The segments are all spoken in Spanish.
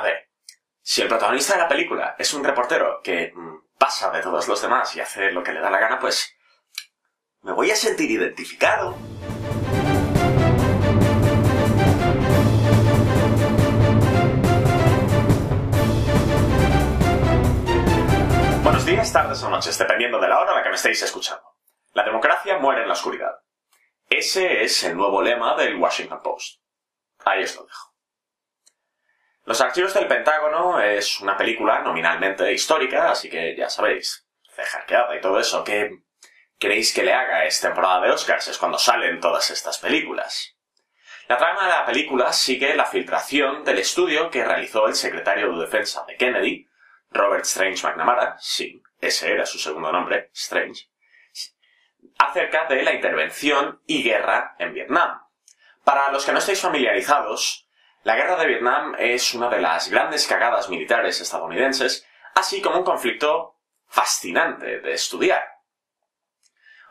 A ver, si el protagonista de la película es un reportero que mm, pasa de todos los demás y hace lo que le da la gana, pues me voy a sentir identificado. Buenos días, tardes o noches, dependiendo de la hora a la que me estéis escuchando. La democracia muere en la oscuridad. Ese es el nuevo lema del Washington Post. Ahí os lo dejo. Los archivos del Pentágono es una película nominalmente histórica, así que ya sabéis, cejarqueada y todo eso. ¿Qué queréis que le haga? Es temporada de Oscars, es cuando salen todas estas películas. La trama de la película sigue la filtración del estudio que realizó el secretario de Defensa de Kennedy, Robert Strange McNamara, sí, ese era su segundo nombre, Strange, acerca de la intervención y guerra en Vietnam. Para los que no estáis familiarizados, la guerra de Vietnam es una de las grandes cagadas militares estadounidenses, así como un conflicto fascinante de estudiar.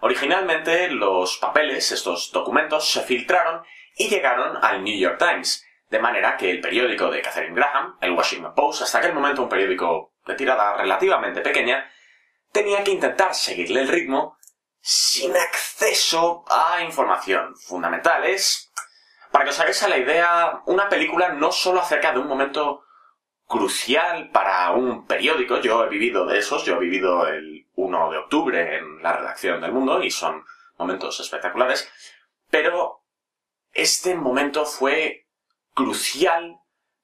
Originalmente los papeles, estos documentos, se filtraron y llegaron al New York Times, de manera que el periódico de Catherine Graham, el Washington Post, hasta aquel momento un periódico de tirada relativamente pequeña, tenía que intentar seguirle el ritmo sin acceso a información fundamental. Para que os hagáis a la idea, una película no solo acerca de un momento crucial para un periódico, yo he vivido de esos, yo he vivido el 1 de octubre en la redacción del mundo y son momentos espectaculares, pero este momento fue crucial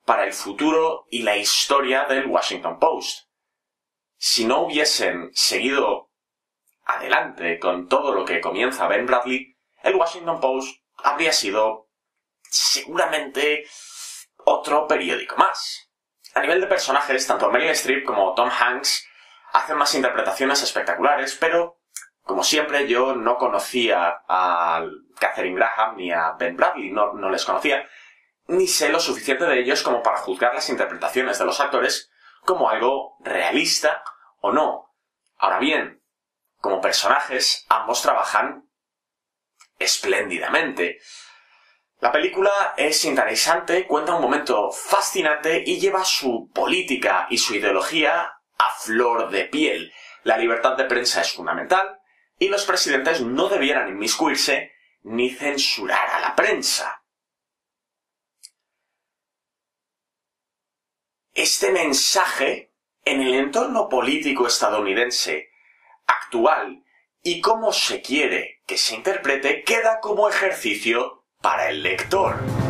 para el futuro y la historia del Washington Post. Si no hubiesen seguido adelante con todo lo que comienza Ben Bradley, el Washington Post habría sido seguramente otro periódico más. A nivel de personajes, tanto Meryl Streep como Tom Hanks hacen más interpretaciones espectaculares, pero como siempre yo no conocía a Catherine Graham ni a Ben Bradley, no, no les conocía, ni sé lo suficiente de ellos como para juzgar las interpretaciones de los actores como algo realista o no. Ahora bien, como personajes, ambos trabajan espléndidamente. La película es interesante, cuenta un momento fascinante y lleva su política y su ideología a flor de piel. La libertad de prensa es fundamental y los presidentes no debieran inmiscuirse ni censurar a la prensa. Este mensaje, en el entorno político estadounidense actual y cómo se quiere que se interprete, queda como ejercicio para el lector.